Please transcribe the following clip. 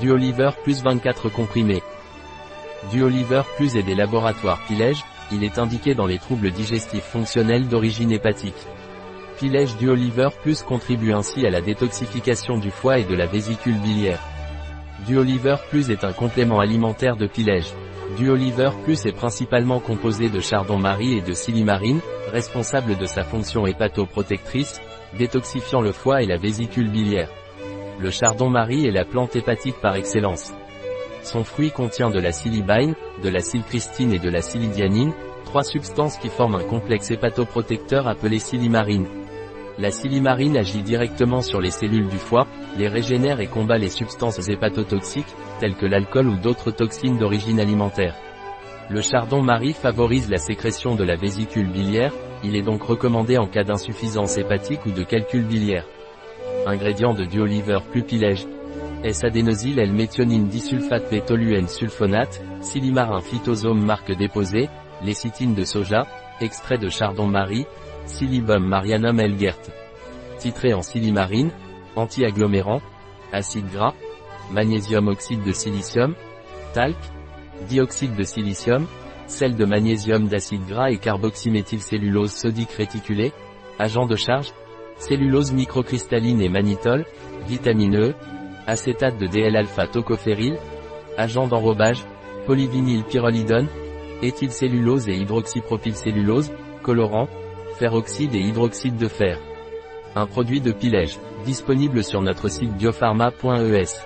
Duoliver plus 24 comprimés. Duoliver plus est des laboratoires Pilège, il est indiqué dans les troubles digestifs fonctionnels d'origine hépatique. Pilège Duoliver Plus contribue ainsi à la détoxification du foie et de la vésicule biliaire. Duoliver Plus est un complément alimentaire de Pilège. Duoliver Plus est principalement composé de chardon-marie et de silimarine, responsable de sa fonction hépatoprotectrice, détoxifiant le foie et la vésicule biliaire. Le chardon-marie est la plante hépatique par excellence. Son fruit contient de la silibine, de la silcristine et de la silidianine, trois substances qui forment un complexe hépatoprotecteur appelé silimarine. La silimarine agit directement sur les cellules du foie, les régénère et combat les substances hépatotoxiques, telles que l'alcool ou d'autres toxines d'origine alimentaire. Le chardon-marie favorise la sécrétion de la vésicule biliaire, il est donc recommandé en cas d'insuffisance hépatique ou de calcul biliaire. Ingrédients de duoliver plus pilège. S-adénosyl L-méthionine disulfate p sulfonate, silimarin phytosome marque déposée, lécithine de soja, extrait de chardon-marie, Silibum marianum Elgert. Titré en silimarine, anti-agglomérant, acide gras, magnésium oxyde de silicium, talc, dioxyde de silicium, sel de magnésium d'acide gras et carboxyméthylcellulose sodique réticulée, agent de charge, cellulose microcristalline et mannitol, vitamine E, acétate de DL-alpha tocophéryl, agent d'enrobage, polyvinyl pyrrolidone, éthylcellulose et hydroxypropylcellulose, colorant, Feroxyde et hydroxyde de fer. Un produit de Pilège, disponible sur notre site biopharma.es.